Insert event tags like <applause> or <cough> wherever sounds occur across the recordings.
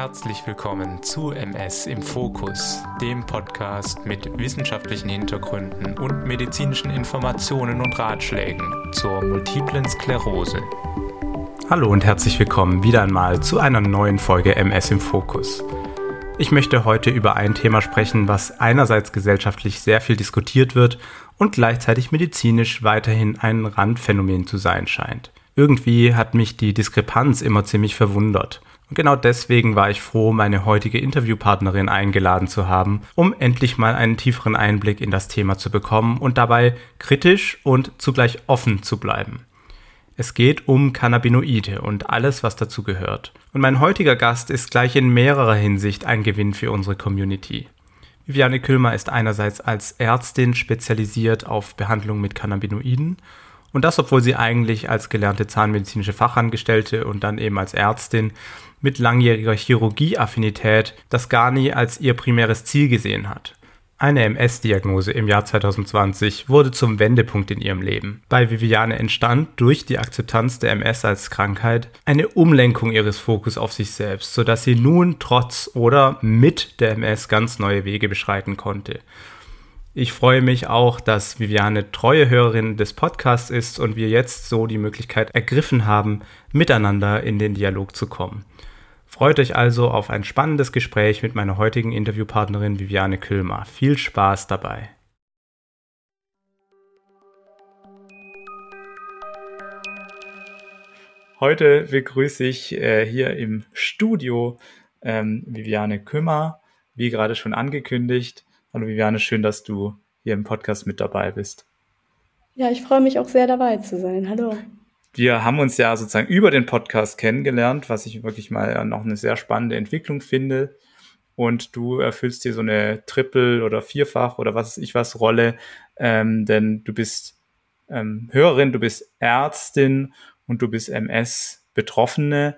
Herzlich willkommen zu MS im Fokus, dem Podcast mit wissenschaftlichen Hintergründen und medizinischen Informationen und Ratschlägen zur multiplen Sklerose. Hallo und herzlich willkommen wieder einmal zu einer neuen Folge MS im Fokus. Ich möchte heute über ein Thema sprechen, was einerseits gesellschaftlich sehr viel diskutiert wird und gleichzeitig medizinisch weiterhin ein Randphänomen zu sein scheint. Irgendwie hat mich die Diskrepanz immer ziemlich verwundert. Und genau deswegen war ich froh, meine heutige Interviewpartnerin eingeladen zu haben, um endlich mal einen tieferen Einblick in das Thema zu bekommen und dabei kritisch und zugleich offen zu bleiben. Es geht um Cannabinoide und alles, was dazu gehört. Und mein heutiger Gast ist gleich in mehrerer Hinsicht ein Gewinn für unsere Community. Viviane Külmer ist einerseits als Ärztin spezialisiert auf Behandlung mit Cannabinoiden und das, obwohl sie eigentlich als gelernte zahnmedizinische Fachangestellte und dann eben als Ärztin mit langjähriger Chirurgieaffinität das gar nie als ihr primäres Ziel gesehen hat. Eine MS-Diagnose im Jahr 2020 wurde zum Wendepunkt in ihrem Leben. Bei Viviane entstand durch die Akzeptanz der MS als Krankheit eine Umlenkung ihres Fokus auf sich selbst, sodass sie nun trotz oder mit der MS ganz neue Wege beschreiten konnte. Ich freue mich auch, dass Viviane treue Hörerin des Podcasts ist und wir jetzt so die Möglichkeit ergriffen haben, miteinander in den Dialog zu kommen. Freut euch also auf ein spannendes Gespräch mit meiner heutigen Interviewpartnerin Viviane Kühlmer. Viel Spaß dabei. Heute begrüße ich äh, hier im Studio ähm, Viviane Kümmer, wie gerade schon angekündigt. Hallo Viviane, schön, dass du hier im Podcast mit dabei bist. Ja, ich freue mich auch sehr dabei zu sein. Hallo wir haben uns ja sozusagen über den Podcast kennengelernt, was ich wirklich mal noch eine sehr spannende Entwicklung finde. Und du erfüllst dir so eine Triple- oder Vierfach- oder was ich was Rolle, ähm, denn du bist ähm, Hörerin, du bist Ärztin und du bist MS-Betroffene.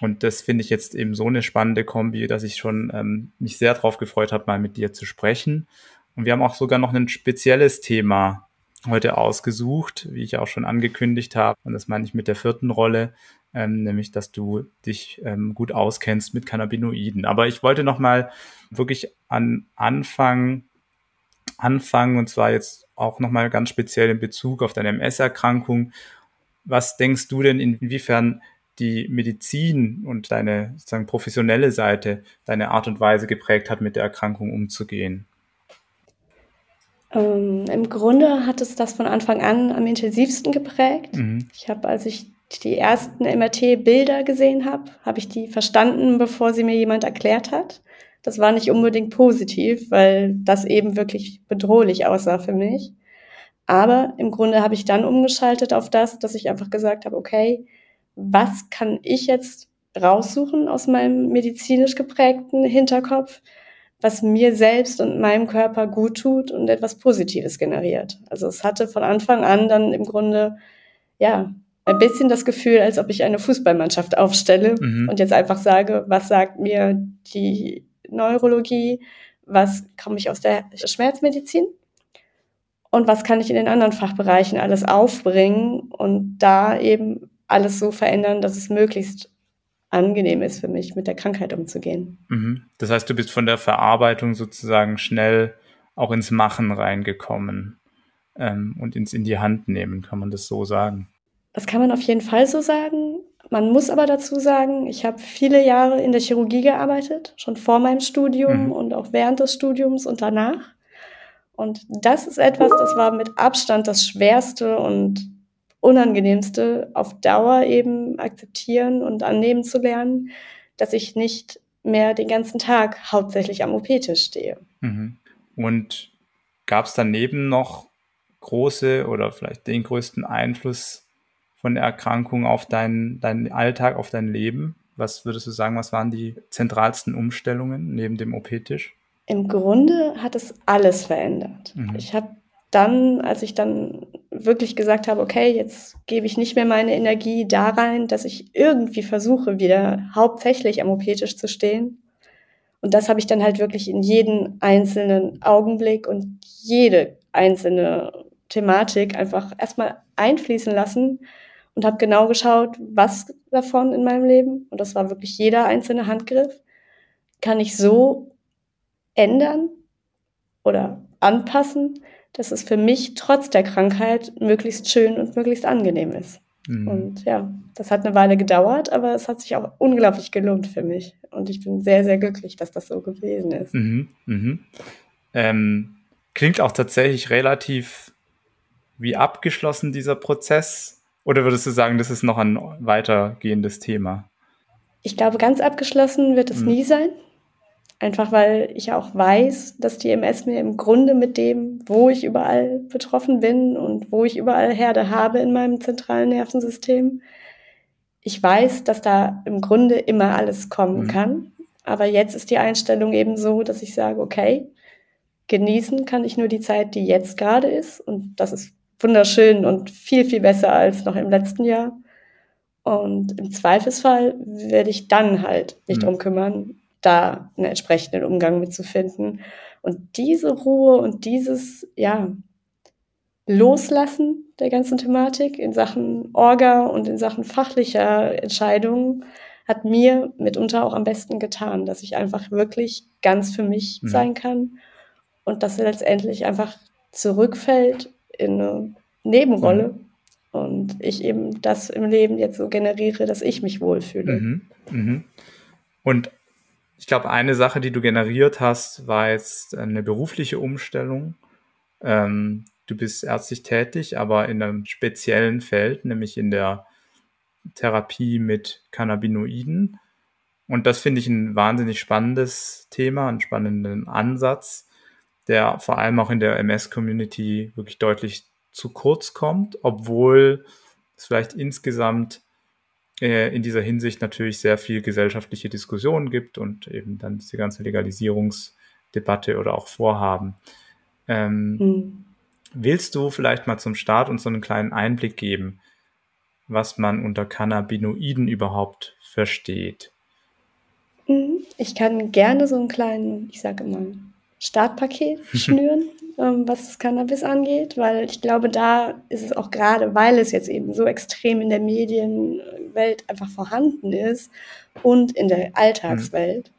Und das finde ich jetzt eben so eine spannende Kombi, dass ich schon ähm, mich sehr darauf gefreut habe, mal mit dir zu sprechen. Und wir haben auch sogar noch ein spezielles Thema heute ausgesucht, wie ich auch schon angekündigt habe. Und das meine ich mit der vierten Rolle, ähm, nämlich, dass du dich ähm, gut auskennst mit Cannabinoiden. Aber ich wollte noch mal wirklich an Anfang anfangen und zwar jetzt auch noch mal ganz speziell in Bezug auf deine MS-Erkrankung. Was denkst du denn, inwiefern die Medizin und deine sozusagen professionelle Seite deine Art und Weise geprägt hat, mit der Erkrankung umzugehen? Ähm, Im Grunde hat es das von Anfang an am intensivsten geprägt. Mhm. Ich habe, als ich die ersten MRT-Bilder gesehen habe, habe ich die verstanden, bevor sie mir jemand erklärt hat. Das war nicht unbedingt positiv, weil das eben wirklich bedrohlich aussah für mich. Aber im Grunde habe ich dann umgeschaltet auf das, dass ich einfach gesagt habe, okay, was kann ich jetzt raussuchen aus meinem medizinisch geprägten Hinterkopf? was mir selbst und meinem Körper gut tut und etwas Positives generiert. Also es hatte von Anfang an dann im Grunde, ja, ein bisschen das Gefühl, als ob ich eine Fußballmannschaft aufstelle mhm. und jetzt einfach sage, was sagt mir die Neurologie, was komme ich aus der Schmerzmedizin und was kann ich in den anderen Fachbereichen alles aufbringen und da eben alles so verändern, dass es möglichst angenehm ist für mich, mit der Krankheit umzugehen. Mhm. Das heißt, du bist von der Verarbeitung sozusagen schnell auch ins Machen reingekommen ähm, und ins in die Hand nehmen, kann man das so sagen? Das kann man auf jeden Fall so sagen. Man muss aber dazu sagen, ich habe viele Jahre in der Chirurgie gearbeitet, schon vor meinem Studium mhm. und auch während des Studiums und danach. Und das ist etwas, das war mit Abstand das Schwerste und Unangenehmste auf Dauer eben akzeptieren und annehmen zu lernen, dass ich nicht mehr den ganzen Tag hauptsächlich am OP-Tisch stehe. Mhm. Und gab es daneben noch große oder vielleicht den größten Einfluss von der Erkrankung auf deinen, deinen Alltag, auf dein Leben? Was würdest du sagen, was waren die zentralsten Umstellungen neben dem OP-Tisch? Im Grunde hat es alles verändert. Mhm. Ich habe dann, als ich dann wirklich gesagt habe, okay, jetzt gebe ich nicht mehr meine Energie da rein, dass ich irgendwie versuche, wieder hauptsächlich am OP-Tisch zu stehen. Und das habe ich dann halt wirklich in jeden einzelnen Augenblick und jede einzelne Thematik einfach erstmal einfließen lassen und habe genau geschaut, was davon in meinem Leben, und das war wirklich jeder einzelne Handgriff, kann ich so ändern oder anpassen, dass es für mich trotz der Krankheit möglichst schön und möglichst angenehm ist. Mhm. Und ja, das hat eine Weile gedauert, aber es hat sich auch unglaublich gelohnt für mich. Und ich bin sehr, sehr glücklich, dass das so gewesen ist. Mhm. Mhm. Ähm, klingt auch tatsächlich relativ wie abgeschlossen dieser Prozess. Oder würdest du sagen, das ist noch ein weitergehendes Thema? Ich glaube, ganz abgeschlossen wird es mhm. nie sein. Einfach weil ich auch weiß, dass die MS mir im Grunde mit dem, wo ich überall betroffen bin und wo ich überall Herde habe in meinem zentralen Nervensystem, ich weiß, dass da im Grunde immer alles kommen mhm. kann. Aber jetzt ist die Einstellung eben so, dass ich sage, okay, genießen kann ich nur die Zeit, die jetzt gerade ist. Und das ist wunderschön und viel, viel besser als noch im letzten Jahr. Und im Zweifelsfall werde ich dann halt mich mhm. drum kümmern, da einen entsprechenden Umgang mitzufinden. Und diese Ruhe und dieses, ja, Loslassen der ganzen Thematik in Sachen Orga und in Sachen fachlicher Entscheidungen hat mir mitunter auch am besten getan, dass ich einfach wirklich ganz für mich mhm. sein kann und dass er letztendlich einfach zurückfällt in eine Nebenrolle mhm. und ich eben das im Leben jetzt so generiere, dass ich mich wohlfühle. Mhm. Mhm. Und ich glaube, eine Sache, die du generiert hast, war jetzt eine berufliche Umstellung. Ähm, du bist ärztlich tätig, aber in einem speziellen Feld, nämlich in der Therapie mit Cannabinoiden. Und das finde ich ein wahnsinnig spannendes Thema, einen spannenden Ansatz, der vor allem auch in der MS-Community wirklich deutlich zu kurz kommt, obwohl es vielleicht insgesamt in dieser Hinsicht natürlich sehr viel gesellschaftliche Diskussionen gibt und eben dann diese ganze Legalisierungsdebatte oder auch Vorhaben. Ähm, mhm. Willst du vielleicht mal zum Start uns so einen kleinen Einblick geben, was man unter Cannabinoiden überhaupt versteht? Mhm. Ich kann gerne so einen kleinen, ich sage immer, Startpaket <laughs> schnüren, ähm, was das Cannabis angeht, weil ich glaube, da ist es auch gerade, weil es jetzt eben so extrem in der Medienwelt einfach vorhanden ist und in der Alltagswelt.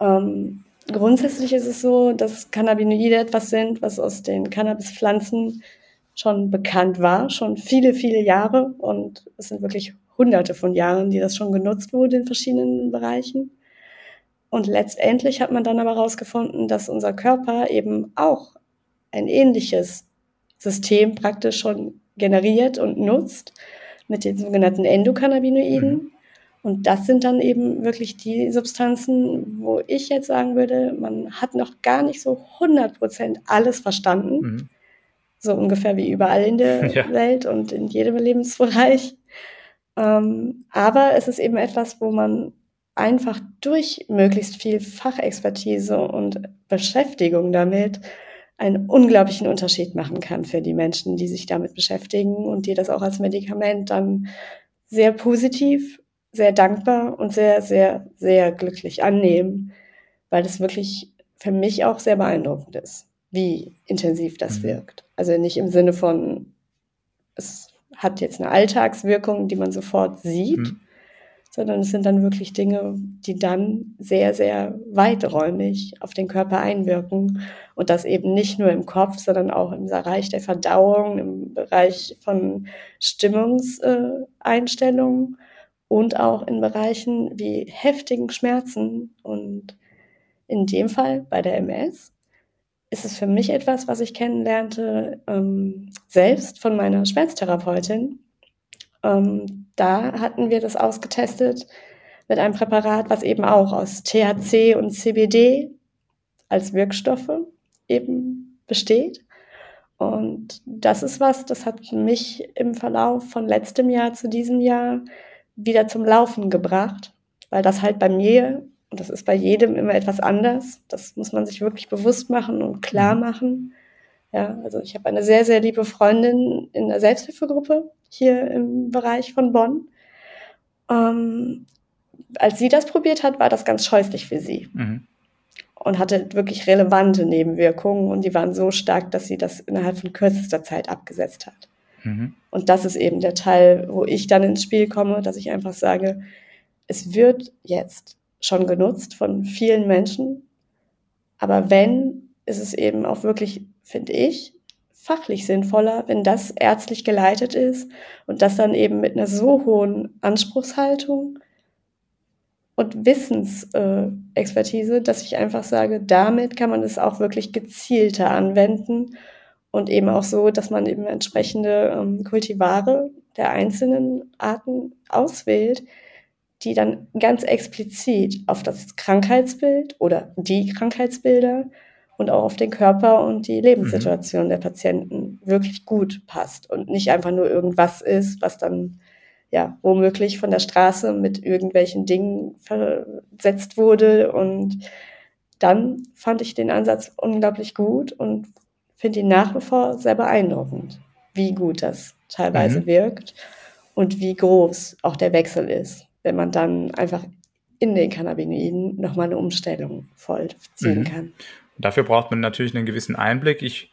Mhm. Ähm, grundsätzlich ist es so, dass Cannabinoide etwas sind, was aus den Cannabispflanzen schon bekannt war, schon viele, viele Jahre und es sind wirklich hunderte von Jahren, die das schon genutzt wurde in verschiedenen Bereichen. Und letztendlich hat man dann aber herausgefunden, dass unser Körper eben auch ein ähnliches System praktisch schon generiert und nutzt mit den sogenannten Endokannabinoiden. Mhm. Und das sind dann eben wirklich die Substanzen, wo ich jetzt sagen würde, man hat noch gar nicht so 100 Prozent alles verstanden. Mhm. So ungefähr wie überall in der <laughs> ja. Welt und in jedem Lebensbereich. Ähm, aber es ist eben etwas, wo man einfach durch möglichst viel Fachexpertise und Beschäftigung damit einen unglaublichen Unterschied machen kann für die Menschen, die sich damit beschäftigen und die das auch als Medikament dann sehr positiv, sehr dankbar und sehr, sehr, sehr glücklich annehmen, weil das wirklich für mich auch sehr beeindruckend ist, wie intensiv das mhm. wirkt. Also nicht im Sinne von, es hat jetzt eine Alltagswirkung, die man sofort sieht, mhm sondern es sind dann wirklich Dinge, die dann sehr, sehr weiträumig auf den Körper einwirken. Und das eben nicht nur im Kopf, sondern auch im Bereich der Verdauung, im Bereich von Stimmungseinstellungen und auch in Bereichen wie heftigen Schmerzen. Und in dem Fall bei der MS ist es für mich etwas, was ich kennenlernte ähm, selbst von meiner Schmerztherapeutin, ähm, da hatten wir das ausgetestet mit einem Präparat, was eben auch aus THC und CBD als Wirkstoffe eben besteht. Und das ist was, das hat mich im Verlauf von letztem Jahr zu diesem Jahr wieder zum Laufen gebracht, weil das halt bei mir, und das ist bei jedem immer etwas anders, das muss man sich wirklich bewusst machen und klar mhm. machen. Ja, also ich habe eine sehr, sehr liebe Freundin in der Selbsthilfegruppe, hier im Bereich von Bonn. Ähm, als sie das probiert hat, war das ganz scheußlich für sie. Mhm. Und hatte wirklich relevante Nebenwirkungen und die waren so stark, dass sie das innerhalb von kürzester Zeit abgesetzt hat. Mhm. Und das ist eben der Teil, wo ich dann ins Spiel komme, dass ich einfach sage, es wird jetzt schon genutzt von vielen Menschen. Aber wenn, ist es eben auch wirklich, finde ich, fachlich sinnvoller, wenn das ärztlich geleitet ist und das dann eben mit einer so hohen Anspruchshaltung und Wissensexpertise, äh, dass ich einfach sage, damit kann man es auch wirklich gezielter anwenden und eben auch so, dass man eben entsprechende ähm, Kultivare der einzelnen Arten auswählt, die dann ganz explizit auf das Krankheitsbild oder die Krankheitsbilder und auch auf den Körper und die Lebenssituation mhm. der Patienten wirklich gut passt und nicht einfach nur irgendwas ist, was dann ja womöglich von der Straße mit irgendwelchen Dingen versetzt wurde. Und dann fand ich den Ansatz unglaublich gut und finde ihn nach wie vor sehr beeindruckend, wie gut das teilweise mhm. wirkt und wie groß auch der Wechsel ist wenn man dann einfach in den Cannabinoiden nochmal eine Umstellung vollziehen mhm. kann. Dafür braucht man natürlich einen gewissen Einblick. Ich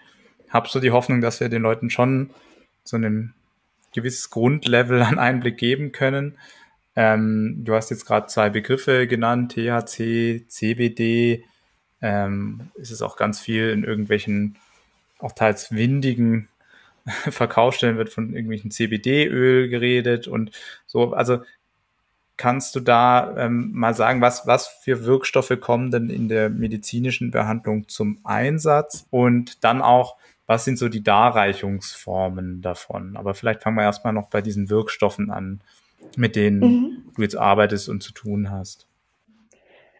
habe so die Hoffnung, dass wir den Leuten schon so ein gewisses Grundlevel an Einblick geben können. Ähm, du hast jetzt gerade zwei Begriffe genannt, THC, CBD. Ähm, ist es auch ganz viel in irgendwelchen, auch teils windigen <laughs> Verkaufsstellen wird von irgendwelchen CBD-Öl geredet und so. Also kannst du da ähm, mal sagen, was, was für Wirkstoffe kommen denn in der medizinischen Behandlung zum Einsatz und dann auch, was sind so die Darreichungsformen davon? Aber vielleicht fangen wir erstmal noch bei diesen Wirkstoffen an, mit denen mhm. du jetzt arbeitest und zu tun hast.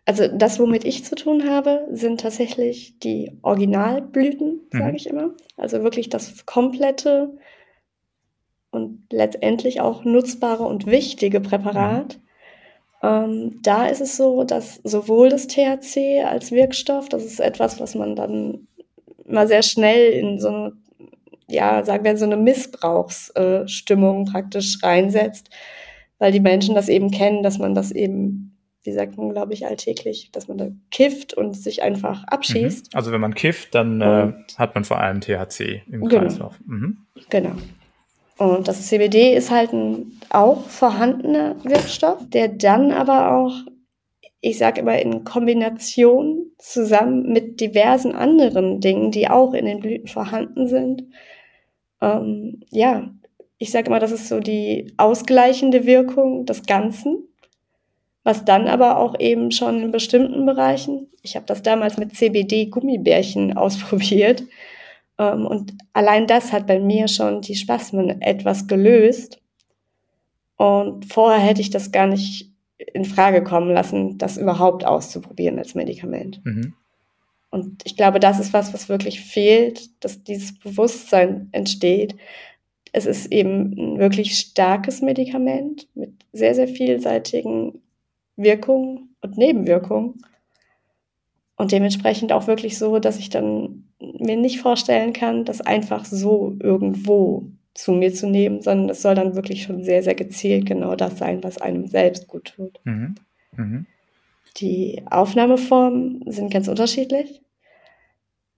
Also das, womit ich zu tun habe, sind tatsächlich die Originalblüten, sage mhm. ich immer. Also wirklich das komplette und letztendlich auch nutzbare und wichtige Präparat. Mhm. Ähm, da ist es so, dass sowohl das THC als Wirkstoff, das ist etwas, was man dann mal sehr schnell in so eine, ja, sagen wir, so eine Missbrauchsstimmung äh, praktisch reinsetzt, weil die Menschen das eben kennen, dass man das eben, wie sagt man, glaube ich, alltäglich, dass man da kifft und sich einfach abschießt. Mhm. Also wenn man kifft, dann äh, hat man vor allem THC im genau. Kreislauf. Mhm. Genau. Und das CBD ist halt ein auch vorhandener Wirkstoff, der dann aber auch, ich sage immer, in Kombination zusammen mit diversen anderen Dingen, die auch in den Blüten vorhanden sind, ähm, ja, ich sage immer, das ist so die ausgleichende Wirkung des Ganzen, was dann aber auch eben schon in bestimmten Bereichen, ich habe das damals mit CBD-Gummibärchen <laughs> ausprobiert, und allein das hat bei mir schon die Spasmen etwas gelöst. Und vorher hätte ich das gar nicht in Frage kommen lassen, das überhaupt auszuprobieren als Medikament. Mhm. Und ich glaube, das ist was, was wirklich fehlt, dass dieses Bewusstsein entsteht. Es ist eben ein wirklich starkes Medikament mit sehr, sehr vielseitigen Wirkungen und Nebenwirkungen. Und dementsprechend auch wirklich so, dass ich dann mir nicht vorstellen kann, das einfach so irgendwo zu mir zu nehmen, sondern es soll dann wirklich schon sehr, sehr gezielt genau das sein, was einem selbst gut tut. Mhm. Mhm. Die Aufnahmeformen sind ganz unterschiedlich.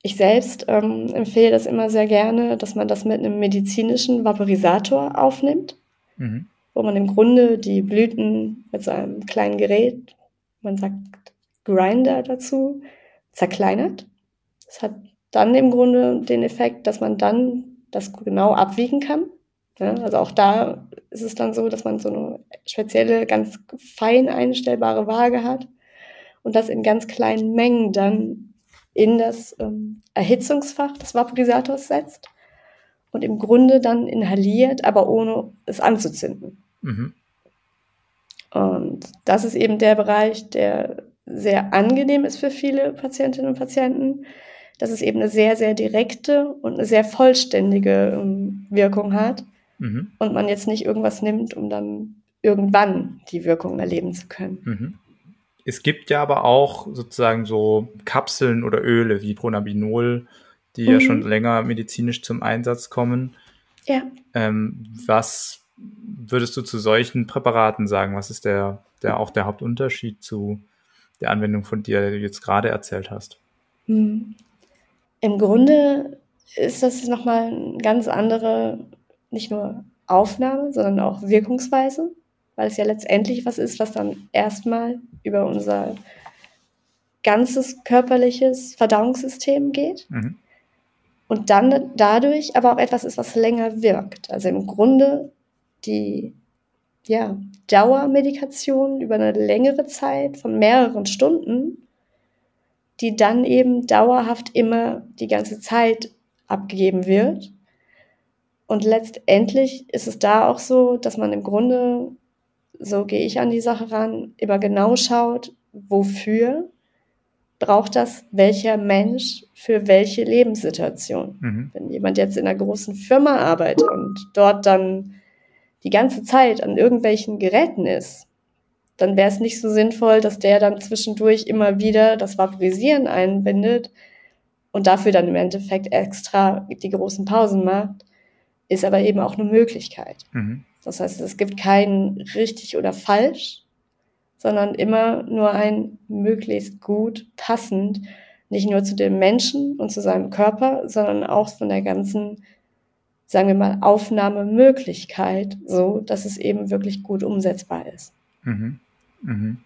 Ich selbst ähm, empfehle das immer sehr gerne, dass man das mit einem medizinischen Vaporisator aufnimmt, mhm. wo man im Grunde die Blüten mit so einem kleinen Gerät, man sagt Grinder dazu, zerkleinert. Das hat dann im Grunde den Effekt, dass man dann das genau abwiegen kann. Ja, also auch da ist es dann so, dass man so eine spezielle, ganz fein einstellbare Waage hat und das in ganz kleinen Mengen dann in das ähm, Erhitzungsfach des Vaporisators setzt und im Grunde dann inhaliert, aber ohne es anzuzünden. Mhm. Und das ist eben der Bereich, der sehr angenehm ist für viele Patientinnen und Patienten, dass es eben eine sehr, sehr direkte und eine sehr vollständige ähm, Wirkung hat mhm. und man jetzt nicht irgendwas nimmt, um dann irgendwann die Wirkung erleben zu können. Mhm. Es gibt ja aber auch sozusagen so Kapseln oder Öle wie Pronabinol, die mhm. ja schon länger medizinisch zum Einsatz kommen. Ja. Ähm, was würdest du zu solchen Präparaten sagen? Was ist der, der auch der Hauptunterschied zu der Anwendung von dir, die du jetzt gerade erzählt hast? Mhm. Im Grunde ist das nochmal eine ganz andere, nicht nur Aufnahme, sondern auch Wirkungsweise. weil es ja letztendlich was ist, was dann erstmal über unser ganzes körperliches Verdauungssystem geht. Mhm. Und dann dadurch aber auch etwas ist, was länger wirkt. Also im Grunde die ja, Dauermedikation über eine längere Zeit von mehreren Stunden, die dann eben dauerhaft immer die ganze Zeit abgegeben wird. Und letztendlich ist es da auch so, dass man im Grunde, so gehe ich an die Sache ran, immer genau schaut, wofür braucht das welcher Mensch für welche Lebenssituation. Mhm. Wenn jemand jetzt in einer großen Firma arbeitet und dort dann die ganze Zeit an irgendwelchen Geräten ist, dann wäre es nicht so sinnvoll, dass der dann zwischendurch immer wieder das Vaporisieren einbindet und dafür dann im Endeffekt extra die großen Pausen macht, ist aber eben auch eine Möglichkeit. Mhm. Das heißt, es gibt kein richtig oder falsch, sondern immer nur ein möglichst gut passend, nicht nur zu dem Menschen und zu seinem Körper, sondern auch von der ganzen sagen wir mal, Aufnahmemöglichkeit, so dass es eben wirklich gut umsetzbar ist. Mhm. Mhm.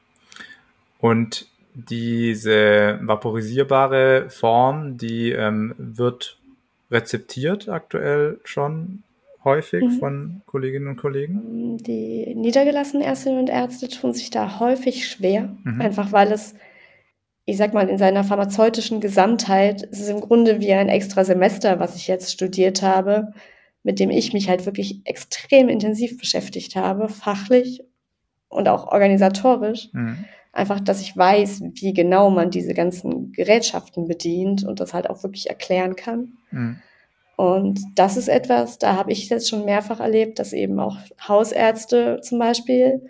Und diese vaporisierbare Form, die ähm, wird rezeptiert aktuell schon häufig mhm. von Kolleginnen und Kollegen? Die niedergelassenen Ärztinnen und Ärzte tun sich da häufig schwer, mhm. einfach weil es, ich sag mal, in seiner pharmazeutischen Gesamtheit, es ist im Grunde wie ein extra Semester, was ich jetzt studiert habe, mit dem ich mich halt wirklich extrem intensiv beschäftigt habe, fachlich und auch organisatorisch. Mhm. Einfach, dass ich weiß, wie genau man diese ganzen Gerätschaften bedient und das halt auch wirklich erklären kann. Mhm. Und das ist etwas, da habe ich jetzt schon mehrfach erlebt, dass eben auch Hausärzte zum Beispiel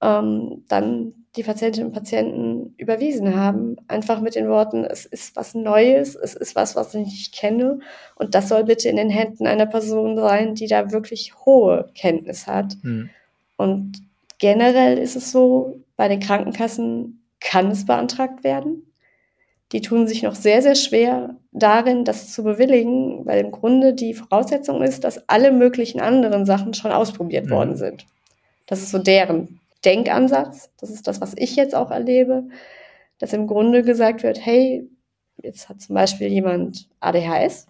ähm, dann die Patientinnen und Patienten überwiesen haben. Einfach mit den Worten, es ist was Neues, es ist was, was ich nicht kenne. Und das soll bitte in den Händen einer Person sein, die da wirklich hohe Kenntnis hat. Mhm. Und generell ist es so, bei den Krankenkassen kann es beantragt werden. Die tun sich noch sehr, sehr schwer darin, das zu bewilligen, weil im Grunde die Voraussetzung ist, dass alle möglichen anderen Sachen schon ausprobiert mhm. worden sind. Das ist so deren Denkansatz, das ist das, was ich jetzt auch erlebe, dass im Grunde gesagt wird, hey, jetzt hat zum Beispiel jemand ADHS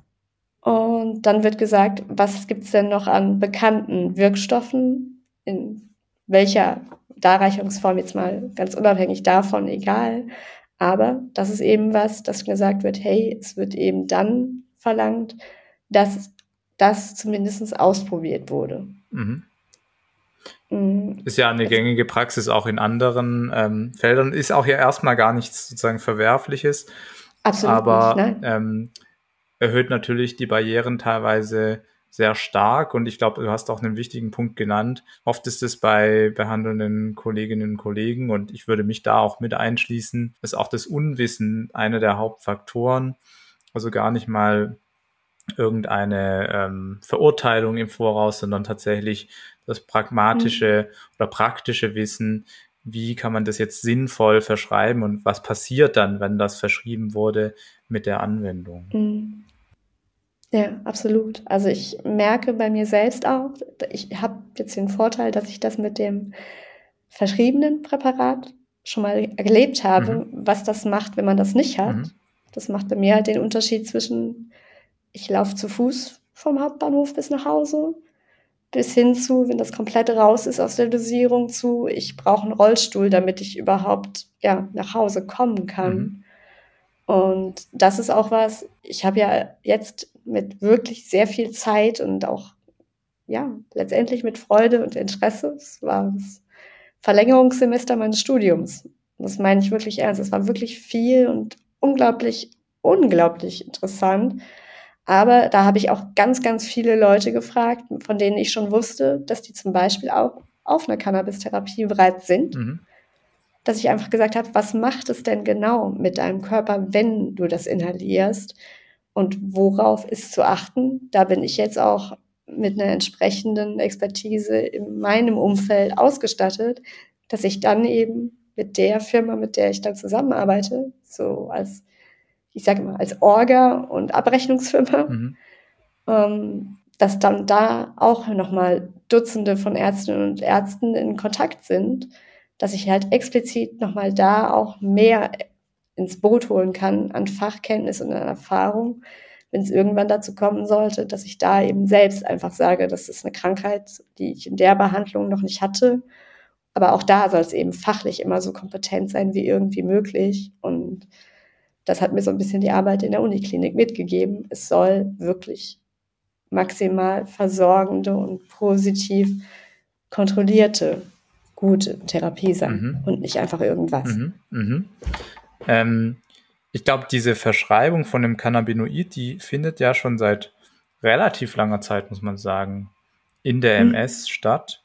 und dann wird gesagt, was gibt es denn noch an bekannten Wirkstoffen, in welcher Darreichungsform jetzt mal ganz unabhängig davon, egal. Aber das ist eben was, dass gesagt wird, hey, es wird eben dann verlangt, dass das zumindest ausprobiert wurde. Mhm. Mhm. Ist ja eine gängige Praxis auch in anderen ähm, Feldern. Ist auch ja erstmal gar nichts sozusagen Verwerfliches. Absolut aber nicht, ähm, erhöht natürlich die Barrieren teilweise sehr stark und ich glaube, du hast auch einen wichtigen Punkt genannt. Oft ist es bei behandelnden Kolleginnen und Kollegen und ich würde mich da auch mit einschließen, ist auch das Unwissen einer der Hauptfaktoren. Also gar nicht mal irgendeine ähm, Verurteilung im Voraus, sondern tatsächlich das pragmatische mhm. oder praktische Wissen, wie kann man das jetzt sinnvoll verschreiben und was passiert dann, wenn das verschrieben wurde mit der Anwendung. Mhm. Ja, absolut. Also ich merke bei mir selbst auch, ich habe jetzt den Vorteil, dass ich das mit dem verschriebenen Präparat schon mal erlebt habe, mhm. was das macht, wenn man das nicht hat. Mhm. Das macht bei mir halt den Unterschied zwischen, ich laufe zu Fuß vom Hauptbahnhof bis nach Hause bis hin zu, wenn das komplett raus ist aus der Dosierung, zu, ich brauche einen Rollstuhl, damit ich überhaupt ja, nach Hause kommen kann. Mhm. Und das ist auch was, ich habe ja jetzt mit wirklich sehr viel Zeit und auch, ja, letztendlich mit Freude und Interesse, es war das Verlängerungssemester meines Studiums. Das meine ich wirklich ernst. Es war wirklich viel und unglaublich, unglaublich interessant. Aber da habe ich auch ganz, ganz viele Leute gefragt, von denen ich schon wusste, dass die zum Beispiel auch auf einer Cannabis-Therapie bereit sind. Mhm. Dass ich einfach gesagt habe, was macht es denn genau mit deinem Körper, wenn du das inhalierst? Und worauf ist zu achten? Da bin ich jetzt auch mit einer entsprechenden Expertise in meinem Umfeld ausgestattet, dass ich dann eben mit der Firma, mit der ich dann zusammenarbeite, so als ich sage mal, als Orga und Abrechnungsfirma, mhm. ähm, dass dann da auch nochmal Dutzende von Ärztinnen und Ärzten in Kontakt sind, dass ich halt explizit nochmal da auch mehr ins Boot holen kann an Fachkenntnis und an Erfahrung, wenn es irgendwann dazu kommen sollte, dass ich da eben selbst einfach sage, das ist eine Krankheit, die ich in der Behandlung noch nicht hatte. Aber auch da soll es eben fachlich immer so kompetent sein wie irgendwie möglich. Und das hat mir so ein bisschen die Arbeit in der Uniklinik mitgegeben. Es soll wirklich maximal versorgende und positiv kontrollierte, gute Therapie sein mhm. und nicht einfach irgendwas. Mhm. Mhm. Ähm, ich glaube, diese Verschreibung von dem Cannabinoid, die findet ja schon seit relativ langer Zeit, muss man sagen, in der MS mhm. statt.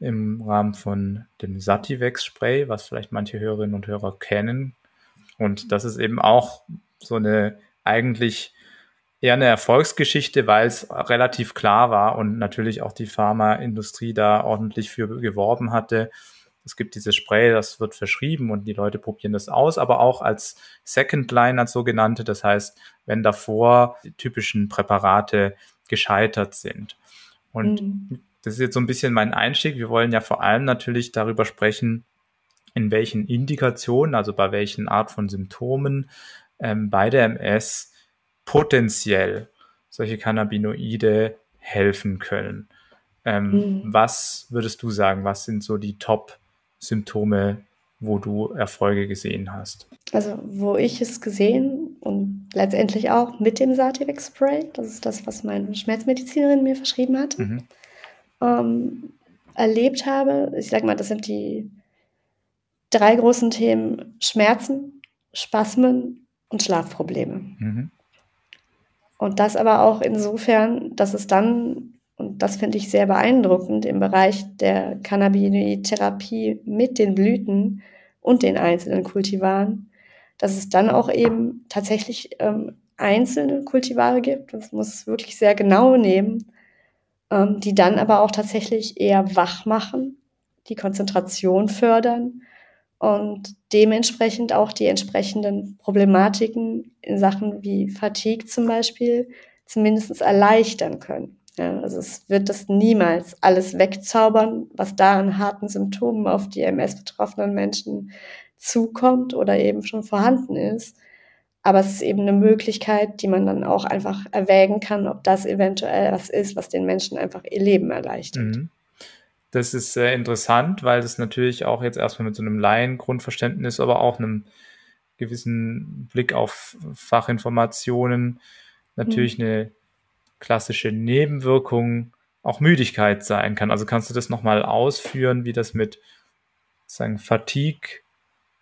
Im Rahmen von dem Sativex-Spray, was vielleicht manche Hörerinnen und Hörer kennen. Und das ist eben auch so eine eigentlich eher eine Erfolgsgeschichte, weil es relativ klar war und natürlich auch die Pharmaindustrie da ordentlich für geworben hatte es gibt dieses Spray, das wird verschrieben und die Leute probieren das aus, aber auch als Second Line als sogenannte, das heißt, wenn davor die typischen Präparate gescheitert sind. Und mhm. das ist jetzt so ein bisschen mein Einstieg. Wir wollen ja vor allem natürlich darüber sprechen, in welchen Indikationen, also bei welchen Art von Symptomen ähm, bei der MS potenziell solche Cannabinoide helfen können. Ähm, mhm. Was würdest du sagen, was sind so die Top Symptome, wo du Erfolge gesehen hast? Also, wo ich es gesehen und letztendlich auch mit dem Sativex Spray, das ist das, was meine Schmerzmedizinerin mir verschrieben hat, mhm. ähm, erlebt habe. Ich sag mal, das sind die drei großen Themen: Schmerzen, Spasmen und Schlafprobleme. Mhm. Und das aber auch insofern, dass es dann und das finde ich sehr beeindruckend im Bereich der Cannabinoid-Therapie mit den Blüten und den einzelnen Kultivaren, dass es dann auch eben tatsächlich ähm, einzelne Kultivare gibt, das muss es wirklich sehr genau nehmen, ähm, die dann aber auch tatsächlich eher wach machen, die Konzentration fördern und dementsprechend auch die entsprechenden Problematiken in Sachen wie Fatigue zum Beispiel zumindest erleichtern können. Ja, also es wird das niemals alles wegzaubern, was da an harten Symptomen auf die MS-betroffenen Menschen zukommt oder eben schon vorhanden ist. Aber es ist eben eine Möglichkeit, die man dann auch einfach erwägen kann, ob das eventuell was ist, was den Menschen einfach ihr Leben erleichtert. Mhm. Das ist sehr interessant, weil das natürlich auch jetzt erstmal mit so einem Laien-Grundverständnis, aber auch einem gewissen Blick auf Fachinformationen natürlich mhm. eine klassische Nebenwirkung auch Müdigkeit sein kann. Also kannst du das nochmal ausführen, wie das mit sagen Fatigue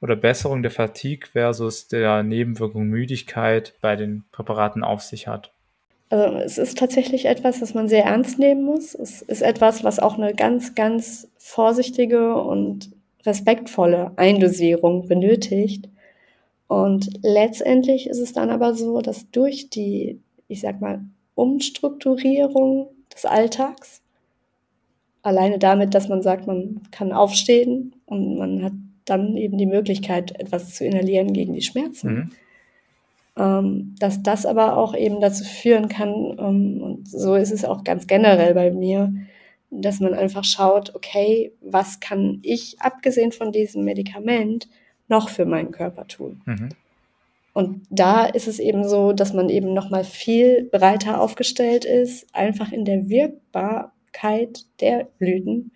oder Besserung der Fatigue versus der Nebenwirkung Müdigkeit bei den Präparaten auf sich hat? Also es ist tatsächlich etwas, das man sehr ernst nehmen muss. Es ist etwas, was auch eine ganz, ganz vorsichtige und respektvolle Eindosierung benötigt. Und letztendlich ist es dann aber so, dass durch die, ich sag mal, Umstrukturierung des Alltags. Alleine damit, dass man sagt, man kann aufstehen und man hat dann eben die Möglichkeit, etwas zu inhalieren gegen die Schmerzen. Mhm. Ähm, dass das aber auch eben dazu führen kann, ähm, und so ist es auch ganz generell bei mir, dass man einfach schaut, okay, was kann ich, abgesehen von diesem Medikament, noch für meinen Körper tun? Mhm. Und da ist es eben so, dass man eben noch mal viel breiter aufgestellt ist, einfach in der Wirkbarkeit der Blüten.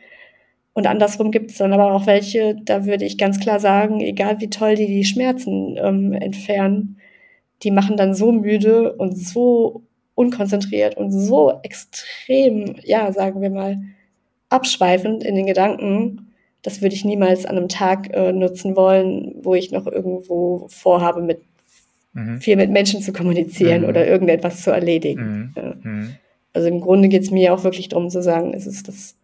Und andersrum gibt es dann aber auch welche, da würde ich ganz klar sagen, egal wie toll die die Schmerzen ähm, entfernen, die machen dann so müde und so unkonzentriert und so extrem, ja, sagen wir mal, abschweifend in den Gedanken, das würde ich niemals an einem Tag äh, nutzen wollen, wo ich noch irgendwo vorhabe, mit mhm. viel mit Menschen zu kommunizieren mhm. oder irgendetwas zu erledigen. Mhm. Ja. Mhm. Also im Grunde geht es mir auch wirklich darum zu sagen, es ist das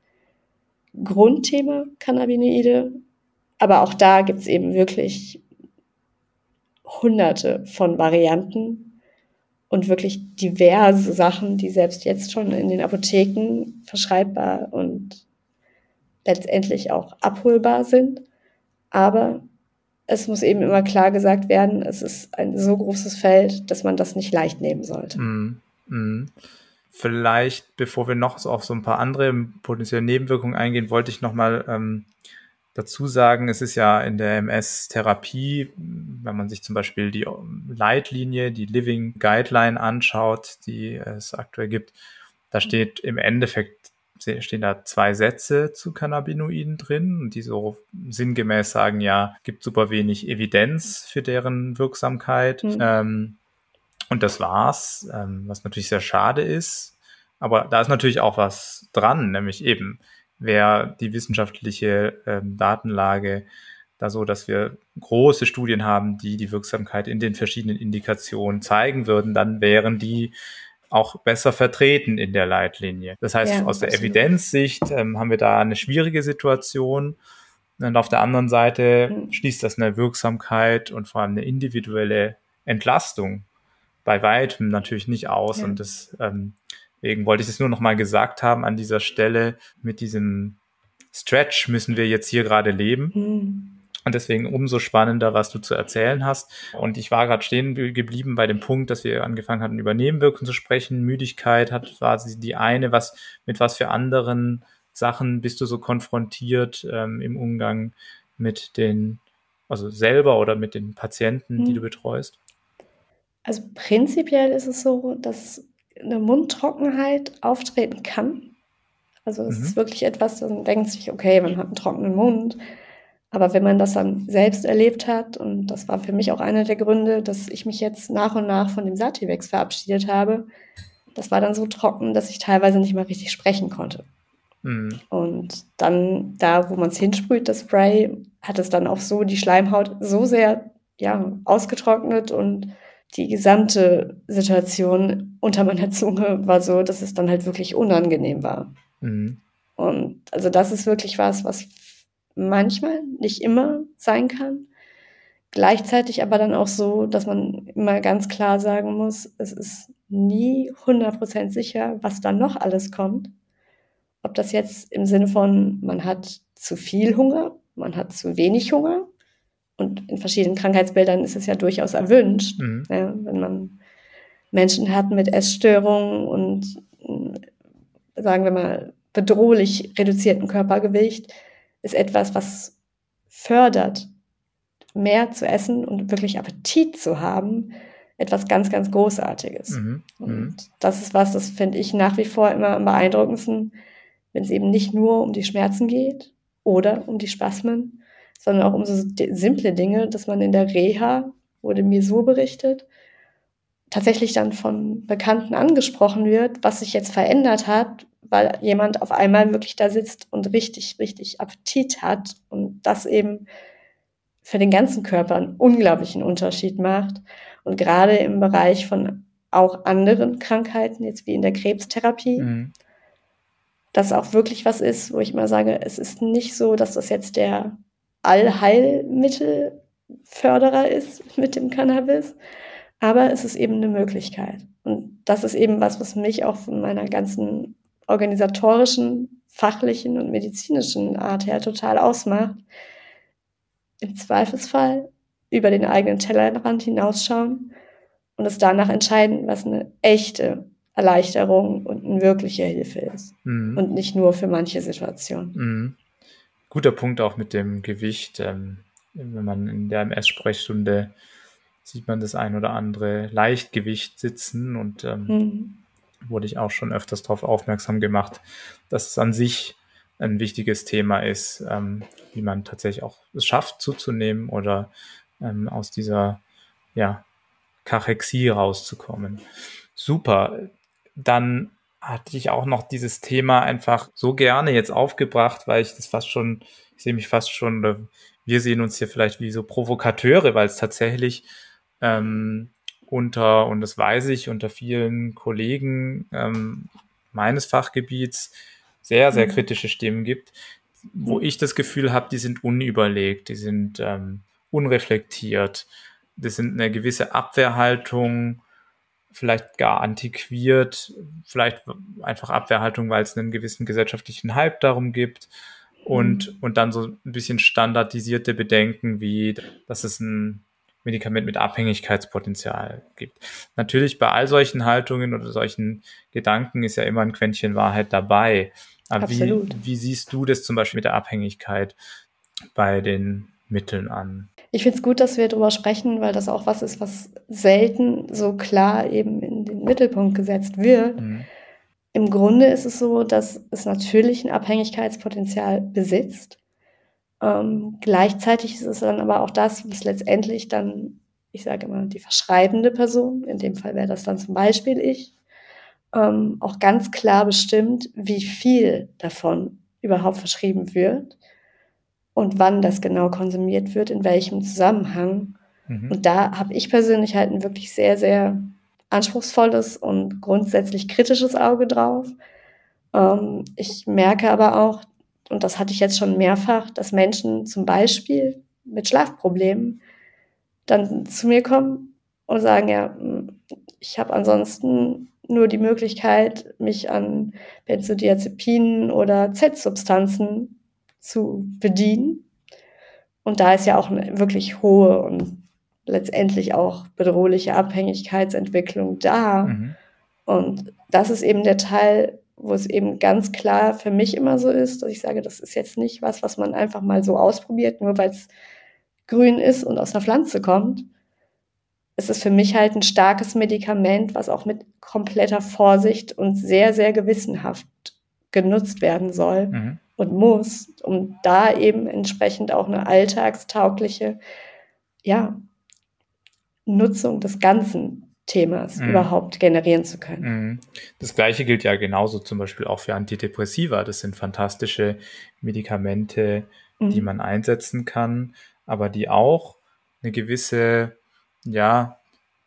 Grundthema Cannabinoide, aber auch da gibt es eben wirklich hunderte von Varianten und wirklich diverse Sachen, die selbst jetzt schon in den Apotheken verschreibbar und letztendlich auch abholbar sind. Aber es muss eben immer klar gesagt werden, es ist ein so großes Feld, dass man das nicht leicht nehmen sollte. Mm, mm. vielleicht, bevor wir noch so auf so ein paar andere potenzielle Nebenwirkungen eingehen, wollte ich nochmal ähm, dazu sagen, es ist ja in der MS-Therapie, wenn man sich zum Beispiel die Leitlinie, die Living Guideline anschaut, die es aktuell gibt, da steht im Endeffekt stehen da zwei Sätze zu Cannabinoiden drin, die so sinngemäß sagen, ja, gibt super wenig Evidenz für deren Wirksamkeit. Mhm. Ähm, und das war's, ähm, was natürlich sehr schade ist. Aber da ist natürlich auch was dran, nämlich eben, wäre die wissenschaftliche ähm, Datenlage da so, dass wir große Studien haben, die die Wirksamkeit in den verschiedenen Indikationen zeigen würden, dann wären die auch besser vertreten in der Leitlinie. Das heißt, ja, aus der Evidenzsicht ähm, haben wir da eine schwierige Situation. Und auf der anderen Seite mhm. schließt das eine Wirksamkeit und vor allem eine individuelle Entlastung bei weitem natürlich nicht aus. Ja. Und das, ähm, deswegen wollte ich es nur noch mal gesagt haben an dieser Stelle. Mit diesem Stretch müssen wir jetzt hier gerade leben. Mhm. Und deswegen umso spannender, was du zu erzählen hast. Und ich war gerade stehen geblieben bei dem Punkt, dass wir angefangen hatten, über Nebenwirkungen zu sprechen. Müdigkeit hat quasi die eine, was mit was für anderen Sachen bist du so konfrontiert ähm, im Umgang mit den, also selber oder mit den Patienten, die du betreust? Also prinzipiell ist es so, dass eine Mundtrockenheit auftreten kann. Also es mhm. ist wirklich etwas, dann denkt sich, okay, man hat einen trockenen Mund, aber wenn man das dann selbst erlebt hat, und das war für mich auch einer der Gründe, dass ich mich jetzt nach und nach von dem Sativex verabschiedet habe, das war dann so trocken, dass ich teilweise nicht mal richtig sprechen konnte. Mhm. Und dann, da, wo man es hinsprüht, das Spray, hat es dann auch so die Schleimhaut so sehr ja, ausgetrocknet und die gesamte Situation unter meiner Zunge war so, dass es dann halt wirklich unangenehm war. Mhm. Und also das ist wirklich was, was manchmal, nicht immer sein kann. Gleichzeitig aber dann auch so, dass man immer ganz klar sagen muss, es ist nie 100% sicher, was da noch alles kommt. Ob das jetzt im Sinne von, man hat zu viel Hunger, man hat zu wenig Hunger. Und in verschiedenen Krankheitsbildern ist es ja durchaus erwünscht, mhm. ja, wenn man Menschen hat mit Essstörungen und sagen wir mal bedrohlich reduzierten Körpergewicht, ist etwas, was fördert, mehr zu essen und wirklich Appetit zu haben, etwas ganz, ganz Großartiges. Mhm. Und mhm. das ist was, das finde ich nach wie vor immer am beeindruckendsten, wenn es eben nicht nur um die Schmerzen geht oder um die Spasmen, sondern auch um so simple Dinge, dass man in der Reha, wurde mir so berichtet, tatsächlich dann von Bekannten angesprochen wird, was sich jetzt verändert hat, weil jemand auf einmal wirklich da sitzt und richtig, richtig Appetit hat und das eben für den ganzen Körper einen unglaublichen Unterschied macht. Und gerade im Bereich von auch anderen Krankheiten, jetzt wie in der Krebstherapie, mhm. das auch wirklich was ist, wo ich mal sage, es ist nicht so, dass das jetzt der Allheilmittelförderer ist <laughs> mit dem Cannabis, aber es ist eben eine Möglichkeit. Und das ist eben was, was mich auch von meiner ganzen organisatorischen, fachlichen und medizinischen Art her total ausmacht. Im Zweifelsfall über den eigenen Tellerrand hinausschauen und es danach entscheiden, was eine echte Erleichterung und eine wirkliche Hilfe ist. Mhm. Und nicht nur für manche Situationen. Mhm. Guter Punkt auch mit dem Gewicht. Ähm, wenn man in der MS-Sprechstunde sieht man das ein oder andere Leichtgewicht sitzen und ähm, mhm wurde ich auch schon öfters darauf aufmerksam gemacht, dass es an sich ein wichtiges Thema ist, ähm, wie man tatsächlich auch es schafft zuzunehmen oder ähm, aus dieser ja, Kachexie rauszukommen. Super. Dann hatte ich auch noch dieses Thema einfach so gerne jetzt aufgebracht, weil ich das fast schon, ich sehe mich fast schon, wir sehen uns hier vielleicht wie so Provokateure, weil es tatsächlich ähm, unter, und das weiß ich, unter vielen Kollegen ähm, meines Fachgebiets sehr, sehr mhm. kritische Stimmen gibt, wo ich das Gefühl habe, die sind unüberlegt, die sind ähm, unreflektiert, das sind eine gewisse Abwehrhaltung, vielleicht gar antiquiert, vielleicht einfach Abwehrhaltung, weil es einen gewissen gesellschaftlichen Hype darum gibt und, mhm. und dann so ein bisschen standardisierte Bedenken wie, dass es ein Medikament mit Abhängigkeitspotenzial gibt. Natürlich bei all solchen Haltungen oder solchen Gedanken ist ja immer ein Quäntchen Wahrheit dabei. Aber wie, wie siehst du das zum Beispiel mit der Abhängigkeit bei den Mitteln an? Ich finde es gut, dass wir darüber sprechen, weil das auch was ist, was selten so klar eben in den Mittelpunkt gesetzt wird. Mhm. Im Grunde ist es so, dass es natürlich ein Abhängigkeitspotenzial besitzt. Ähm, gleichzeitig ist es dann aber auch das, was letztendlich dann, ich sage immer, die verschreibende Person, in dem Fall wäre das dann zum Beispiel ich, ähm, auch ganz klar bestimmt, wie viel davon überhaupt verschrieben wird und wann das genau konsumiert wird, in welchem Zusammenhang. Mhm. Und da habe ich persönlich halt ein wirklich sehr, sehr anspruchsvolles und grundsätzlich kritisches Auge drauf. Ähm, ich merke aber auch, und das hatte ich jetzt schon mehrfach, dass Menschen zum Beispiel mit Schlafproblemen dann zu mir kommen und sagen, ja, hm, ich habe ansonsten nur die Möglichkeit, mich an Benzodiazepinen oder Z-Substanzen zu bedienen. Und da ist ja auch eine wirklich hohe und letztendlich auch bedrohliche Abhängigkeitsentwicklung da. Mhm. Und das ist eben der Teil, wo es eben ganz klar für mich immer so ist, dass ich sage, das ist jetzt nicht was, was man einfach mal so ausprobiert, nur weil es grün ist und aus der Pflanze kommt. Es ist für mich halt ein starkes Medikament, was auch mit kompletter Vorsicht und sehr, sehr gewissenhaft genutzt werden soll mhm. und muss, um da eben entsprechend auch eine alltagstaugliche ja, Nutzung des ganzen Themas mhm. überhaupt generieren zu können. Mhm. Das gleiche gilt ja genauso zum Beispiel auch für Antidepressiva. Das sind fantastische Medikamente, mhm. die man einsetzen kann, aber die auch eine gewisse, ja,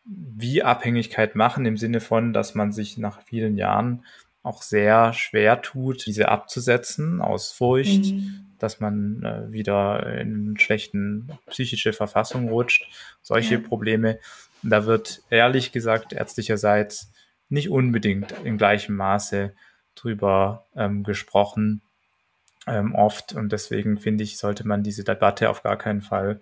wie Abhängigkeit machen im Sinne von, dass man sich nach vielen Jahren auch sehr schwer tut, diese abzusetzen aus Furcht, mhm. dass man äh, wieder in schlechten psychische Verfassung rutscht. Solche ja. Probleme da wird ehrlich gesagt ärztlicherseits nicht unbedingt in gleichem Maße drüber ähm, gesprochen, ähm, oft. Und deswegen finde ich, sollte man diese Debatte auf gar keinen Fall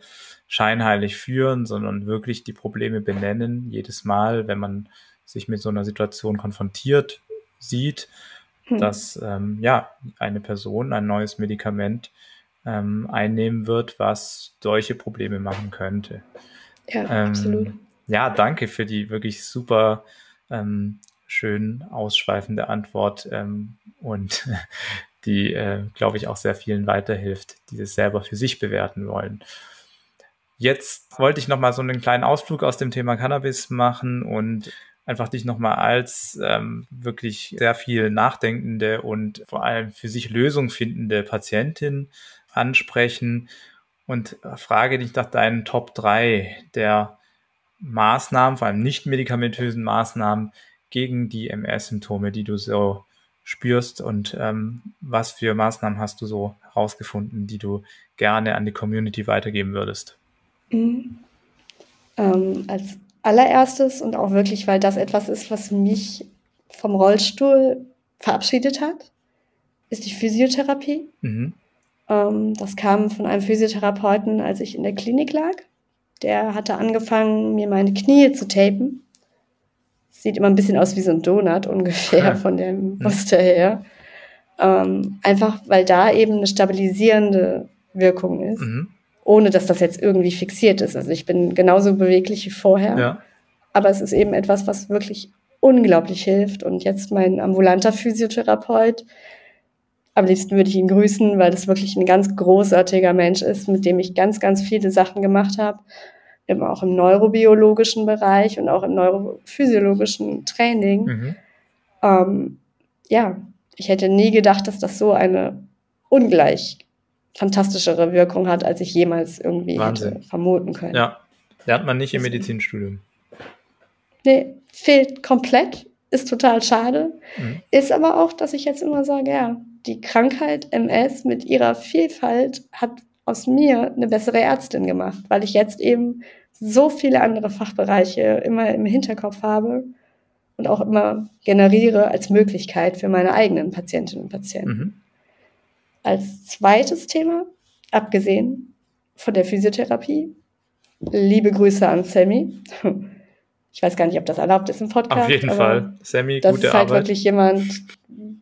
scheinheilig führen, sondern wirklich die Probleme benennen, jedes Mal, wenn man sich mit so einer Situation konfrontiert sieht, hm. dass ähm, ja eine Person ein neues Medikament ähm, einnehmen wird, was solche Probleme machen könnte. Ja, ähm, absolut ja, danke für die wirklich super ähm, schön ausschweifende Antwort ähm, und <laughs> die, äh, glaube ich, auch sehr vielen weiterhilft, die es selber für sich bewerten wollen. Jetzt wollte ich nochmal so einen kleinen Ausflug aus dem Thema Cannabis machen und einfach dich nochmal als ähm, wirklich sehr viel nachdenkende und vor allem für sich Lösung findende Patientin ansprechen und frage dich nach deinen Top 3 der Maßnahmen, vor allem nicht medikamentösen Maßnahmen gegen die MS-Symptome, die du so spürst und ähm, was für Maßnahmen hast du so herausgefunden, die du gerne an die Community weitergeben würdest? Mhm. Ähm, als allererstes und auch wirklich, weil das etwas ist, was mich vom Rollstuhl verabschiedet hat, ist die Physiotherapie. Mhm. Ähm, das kam von einem Physiotherapeuten, als ich in der Klinik lag. Der hatte angefangen, mir meine Knie zu tapen. Sieht immer ein bisschen aus wie so ein Donut ungefähr von dem Muster her. Ähm, einfach weil da eben eine stabilisierende Wirkung ist, mhm. ohne dass das jetzt irgendwie fixiert ist. Also ich bin genauso beweglich wie vorher. Ja. Aber es ist eben etwas, was wirklich unglaublich hilft. Und jetzt mein ambulanter Physiotherapeut, am liebsten würde ich ihn grüßen, weil das wirklich ein ganz großartiger Mensch ist, mit dem ich ganz, ganz viele Sachen gemacht habe. Immer auch im neurobiologischen Bereich und auch im neurophysiologischen Training. Mhm. Ähm, ja, ich hätte nie gedacht, dass das so eine ungleich fantastischere Wirkung hat, als ich jemals irgendwie Wahnsinn. hätte vermuten können. Ja, lernt man nicht im Medizinstudium. Nee, fehlt komplett, ist total schade. Mhm. Ist aber auch, dass ich jetzt immer sage, ja, die Krankheit MS mit ihrer Vielfalt hat aus mir eine bessere Ärztin gemacht, weil ich jetzt eben so viele andere Fachbereiche immer im Hinterkopf habe und auch immer generiere als Möglichkeit für meine eigenen Patientinnen und Patienten. Mhm. Als zweites Thema, abgesehen von der Physiotherapie, liebe Grüße an Sammy. Ich weiß gar nicht, ob das erlaubt ist im Podcast. Auf jeden Fall. Sammy, das gute ist halt Arbeit. wirklich jemand,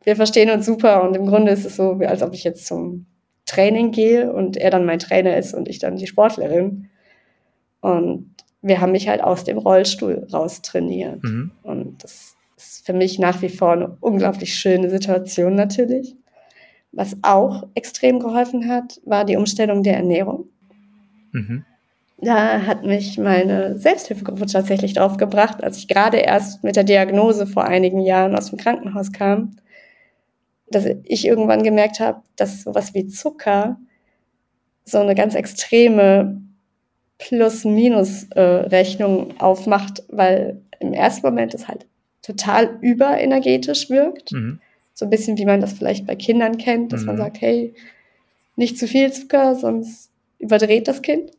wir verstehen uns super und im Grunde ist es so, als ob ich jetzt zum Training gehe und er dann mein Trainer ist und ich dann die Sportlerin. Und wir haben mich halt aus dem Rollstuhl raus trainiert. Mhm. Und das ist für mich nach wie vor eine unglaublich schöne Situation natürlich. Was auch extrem geholfen hat, war die Umstellung der Ernährung. Mhm. Da hat mich meine Selbsthilfegruppe tatsächlich drauf gebracht, als ich gerade erst mit der Diagnose vor einigen Jahren aus dem Krankenhaus kam, dass ich irgendwann gemerkt habe, dass sowas wie Zucker so eine ganz extreme Plus-Minus-Rechnung aufmacht, weil im ersten Moment es halt total überenergetisch wirkt. Mhm. So ein bisschen wie man das vielleicht bei Kindern kennt, dass mhm. man sagt, hey, nicht zu viel Zucker, sonst überdreht das Kind.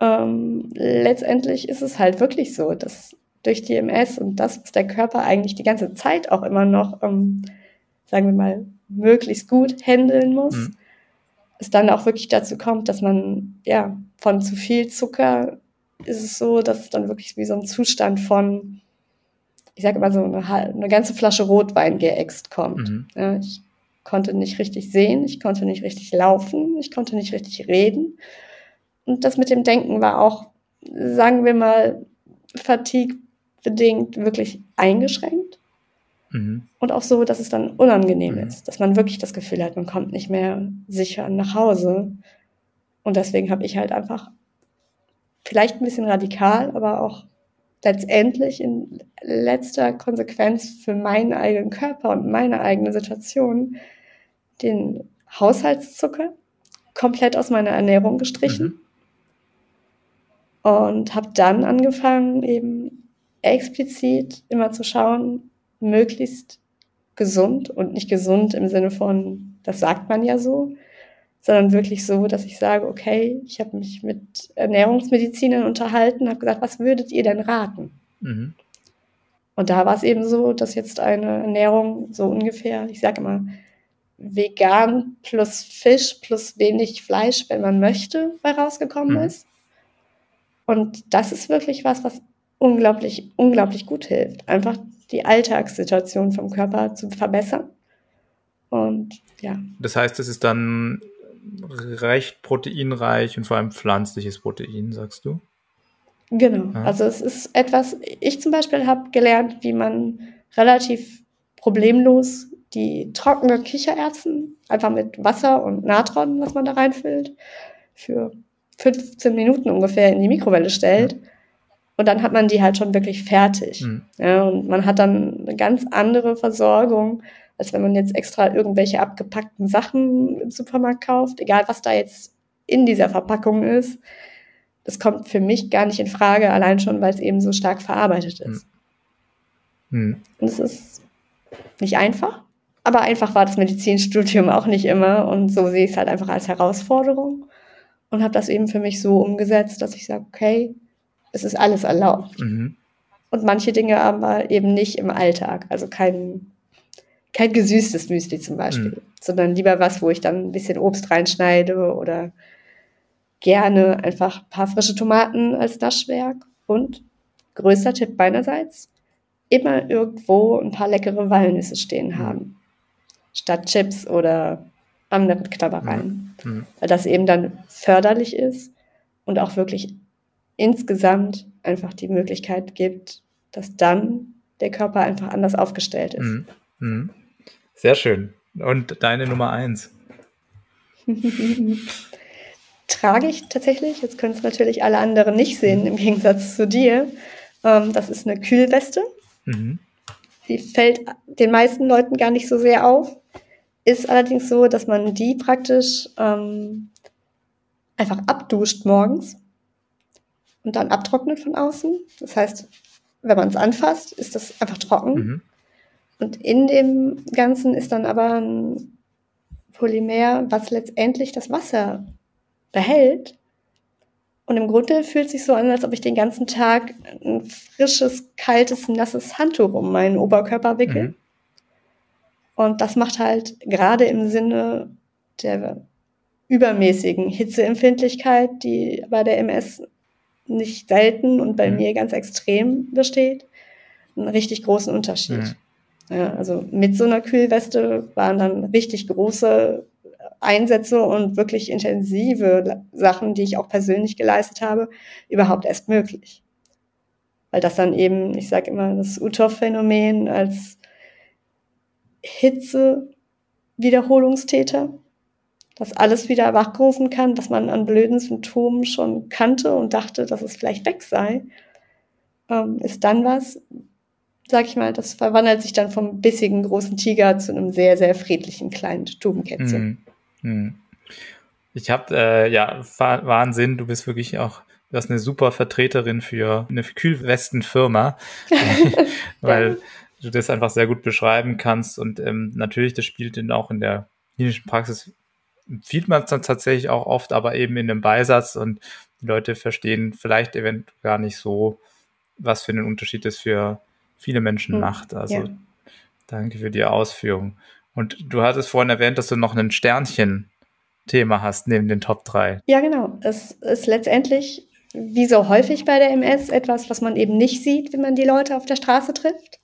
Ähm, letztendlich ist es halt wirklich so, dass durch die MS und das, was der Körper eigentlich die ganze Zeit auch immer noch, ähm, sagen wir mal, möglichst gut handeln muss, mhm. es dann auch wirklich dazu kommt, dass man, ja, von zu viel Zucker ist es so, dass es dann wirklich wie so ein Zustand von, ich sage immer so, eine, eine, ganze Flasche Rotwein geäxt kommt. Mhm. Ja, ich konnte nicht richtig sehen, ich konnte nicht richtig laufen, ich konnte nicht richtig reden. Und das mit dem Denken war auch, sagen wir mal, fatigue-bedingt wirklich eingeschränkt. Mhm. Und auch so, dass es dann unangenehm mhm. ist, dass man wirklich das Gefühl hat, man kommt nicht mehr sicher nach Hause. Und deswegen habe ich halt einfach vielleicht ein bisschen radikal, aber auch letztendlich in letzter Konsequenz für meinen eigenen Körper und meine eigene Situation den Haushaltszucker komplett aus meiner Ernährung gestrichen. Mhm und habe dann angefangen, eben explizit immer zu schauen, möglichst gesund und nicht gesund im Sinne von, das sagt man ja so, sondern wirklich so, dass ich sage, okay, ich habe mich mit Ernährungsmedizinern unterhalten, habe gesagt, was würdet ihr denn raten? Mhm. Und da war es eben so, dass jetzt eine Ernährung so ungefähr, ich sage immer, vegan plus Fisch plus wenig Fleisch, wenn man möchte, bei rausgekommen mhm. ist. Und das ist wirklich was, was unglaublich, unglaublich gut hilft. Einfach die Alltagssituation vom Körper zu verbessern. Und ja. Das heißt, es ist dann recht proteinreich und vor allem pflanzliches Protein, sagst du? Genau. Ja. Also es ist etwas, ich zum Beispiel habe gelernt, wie man relativ problemlos die trockenen Kichererbsen einfach mit Wasser und Natron, was man da reinfüllt, für 15 Minuten ungefähr in die Mikrowelle stellt. Und dann hat man die halt schon wirklich fertig. Mhm. Ja, und man hat dann eine ganz andere Versorgung, als wenn man jetzt extra irgendwelche abgepackten Sachen im Supermarkt kauft, egal was da jetzt in dieser Verpackung ist. Das kommt für mich gar nicht in Frage, allein schon, weil es eben so stark verarbeitet ist. Mhm. Und es ist nicht einfach, aber einfach war das Medizinstudium auch nicht immer. Und so sehe ich es halt einfach als Herausforderung und habe das eben für mich so umgesetzt, dass ich sage, okay, es ist alles erlaubt. Mhm. Und manche Dinge aber eben nicht im Alltag. Also kein, kein gesüßtes Müsli zum Beispiel, mhm. sondern lieber was, wo ich dann ein bisschen Obst reinschneide oder gerne einfach ein paar frische Tomaten als Naschwerk. Und größter Tipp meinerseits, immer irgendwo ein paar leckere Walnüsse stehen mhm. haben. Statt Chips oder anderen Knabbereien. Mhm. Weil das eben dann förderlich ist und auch wirklich insgesamt einfach die Möglichkeit gibt, dass dann der Körper einfach anders aufgestellt ist. Mhm. Mhm. Sehr schön. Und deine Nummer eins? <laughs> Trage ich tatsächlich. Jetzt können es natürlich alle anderen nicht sehen, im Gegensatz zu dir. Ähm, das ist eine Kühlweste. Mhm. Die fällt den meisten Leuten gar nicht so sehr auf. Ist allerdings so, dass man die praktisch ähm, einfach abduscht morgens und dann abtrocknet von außen. Das heißt, wenn man es anfasst, ist das einfach trocken. Mhm. Und in dem Ganzen ist dann aber ein Polymer, was letztendlich das Wasser behält. Und im Grunde fühlt es sich so an, als ob ich den ganzen Tag ein frisches, kaltes, nasses Handtuch um meinen Oberkörper wickel. Mhm. Und das macht halt gerade im Sinne der übermäßigen Hitzeempfindlichkeit, die bei der MS nicht selten und bei mhm. mir ganz extrem besteht, einen richtig großen Unterschied. Mhm. Ja, also mit so einer Kühlweste waren dann richtig große Einsätze und wirklich intensive Sachen, die ich auch persönlich geleistet habe, überhaupt erst möglich. Weil das dann eben, ich sage immer, das Uthoff-Phänomen als Hitze-Wiederholungstäter, das alles wieder wachrufen kann, was man an blöden Symptomen schon kannte und dachte, dass es vielleicht weg sei, ähm, ist dann was, sag ich mal, das verwandelt sich dann vom bissigen großen Tiger zu einem sehr, sehr friedlichen kleinen Stubenkätzchen. Mhm. Mhm. Ich habe, äh, ja, Wahnsinn, du bist wirklich auch, du hast eine super Vertreterin für eine Kühlwestenfirma, <laughs> <laughs> weil du das einfach sehr gut beschreiben kannst und ähm, natürlich, das spielt dann auch in der klinischen Praxis empfiehlt man es dann tatsächlich auch oft, aber eben in einem Beisatz und die Leute verstehen vielleicht eventuell gar nicht so, was für einen Unterschied das für viele Menschen hm, macht. Also ja. danke für die Ausführung. Und du hattest vorhin erwähnt, dass du noch ein Sternchen-Thema hast neben den Top 3. Ja, genau. Es ist letztendlich, wie so häufig bei der MS, etwas, was man eben nicht sieht, wenn man die Leute auf der Straße trifft.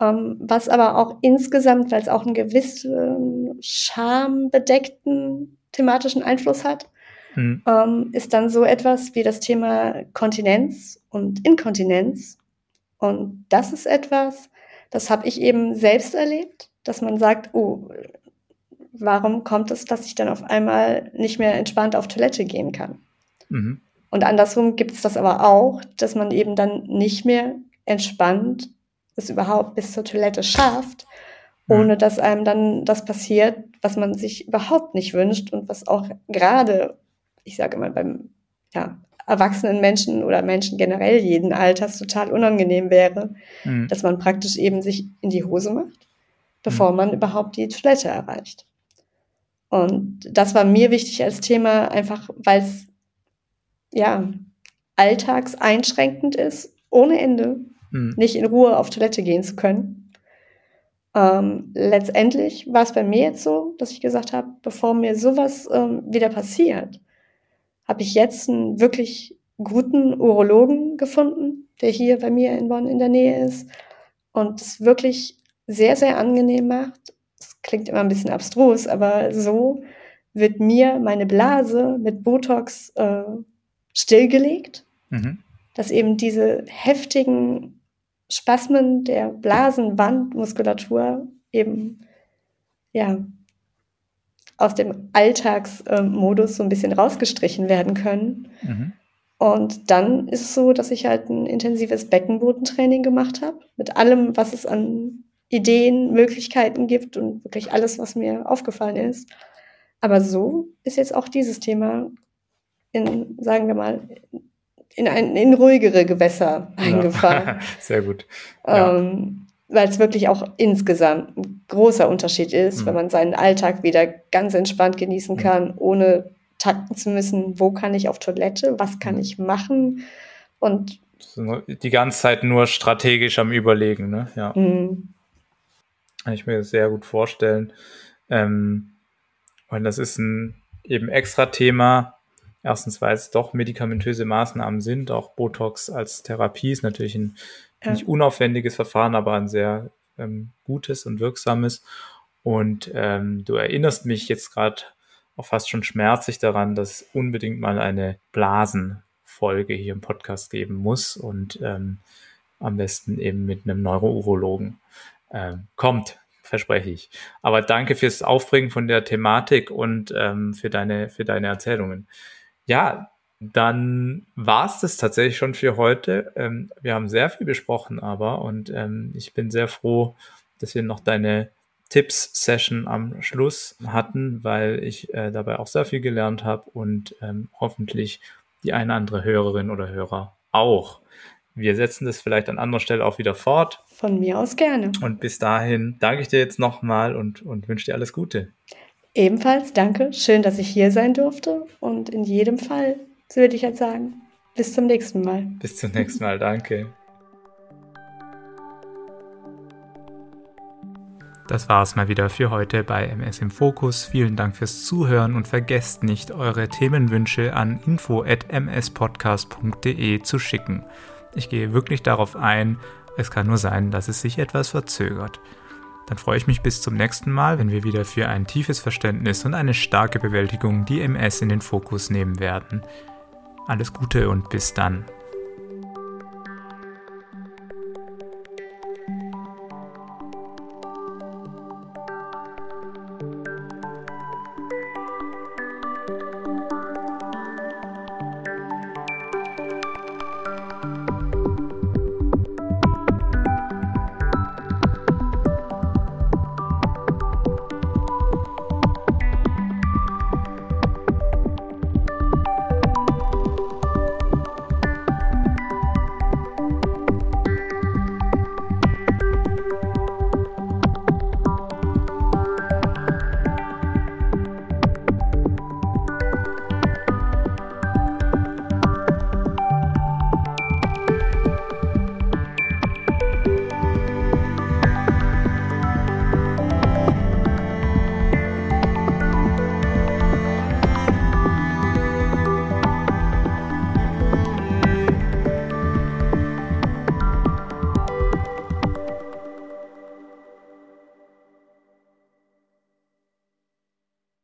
Ähm, was aber auch insgesamt, weil es auch einen gewissen schambedeckten thematischen Einfluss hat, um, ähm, ist dann so etwas wie das Thema Kontinenz und Inkontinenz und das ist etwas, das habe ich eben selbst erlebt, dass man sagt, oh, warum kommt es, dass ich dann auf einmal nicht mehr entspannt auf Toilette gehen kann? Mhm. Und andersrum gibt es das aber auch, dass man eben dann nicht mehr entspannt es überhaupt bis zur Toilette schafft, mhm. ohne dass einem dann das passiert, was man sich überhaupt nicht wünscht und was auch gerade, ich sage immer beim ja, erwachsenen Menschen oder Menschen generell jeden Alters total unangenehm wäre, mhm. dass man praktisch eben sich in die Hose macht, bevor mhm. man überhaupt die Toilette erreicht. Und das war mir wichtig als Thema, einfach weil es ja alltagseinschränkend ist, ohne Ende, mhm. nicht in Ruhe auf Toilette gehen zu können. Ähm, letztendlich war es bei mir jetzt so, dass ich gesagt habe, bevor mir sowas ähm, wieder passiert, habe ich jetzt einen wirklich guten Urologen gefunden, der hier bei mir in Bonn in der Nähe ist und es wirklich sehr, sehr angenehm macht. Das klingt immer ein bisschen abstrus, aber so wird mir meine Blase mit Botox äh, stillgelegt, mhm. dass eben diese heftigen Spasmen der Blasenwandmuskulatur eben ja aus dem Alltagsmodus so ein bisschen rausgestrichen werden können. Mhm. Und dann ist es so, dass ich halt ein intensives Beckenbodentraining gemacht habe, mit allem, was es an Ideen, Möglichkeiten gibt und wirklich alles, was mir aufgefallen ist. Aber so ist jetzt auch dieses Thema in, sagen wir mal, in, ein, in ruhigere Gewässer eingefahren. Ja. <laughs> Sehr gut. Ja. Ähm, weil es wirklich auch insgesamt ein großer Unterschied ist, mhm. wenn man seinen Alltag wieder ganz entspannt genießen mhm. kann, ohne takten zu müssen, wo kann ich auf Toilette, was kann mhm. ich machen und die ganze Zeit nur strategisch am Überlegen, ne? Ja. Mhm. Kann ich mir sehr gut vorstellen. Ähm, und das ist ein eben extra Thema. Erstens, weil es doch medikamentöse Maßnahmen sind. Auch Botox als Therapie ist natürlich ein ja. nicht unaufwendiges Verfahren, aber ein sehr ähm, gutes und wirksames. Und ähm, du erinnerst mich jetzt gerade auch fast schon schmerzlich daran, dass es unbedingt mal eine Blasenfolge hier im Podcast geben muss und ähm, am besten eben mit einem Neurourologen ähm, kommt, verspreche ich. Aber danke fürs Aufbringen von der Thematik und ähm, für deine für deine Erzählungen. Ja, dann war es das tatsächlich schon für heute. Ähm, wir haben sehr viel besprochen, aber und ähm, ich bin sehr froh, dass wir noch deine Tipps-Session am Schluss hatten, weil ich äh, dabei auch sehr viel gelernt habe und ähm, hoffentlich die eine andere Hörerin oder Hörer auch. Wir setzen das vielleicht an anderer Stelle auch wieder fort. Von mir aus gerne. Und bis dahin danke ich dir jetzt nochmal und, und wünsche dir alles Gute. Ebenfalls danke. Schön, dass ich hier sein durfte. Und in jedem Fall würde ich jetzt sagen. Bis zum nächsten Mal. Bis zum nächsten Mal, danke. Das war es mal wieder für heute bei MS im Fokus. Vielen Dank fürs Zuhören und vergesst nicht, eure Themenwünsche an info@mspodcast.de zu schicken. Ich gehe wirklich darauf ein, es kann nur sein, dass es sich etwas verzögert. Dann freue ich mich bis zum nächsten Mal, wenn wir wieder für ein tiefes Verständnis und eine starke Bewältigung die MS in den Fokus nehmen werden. Alles Gute und bis dann.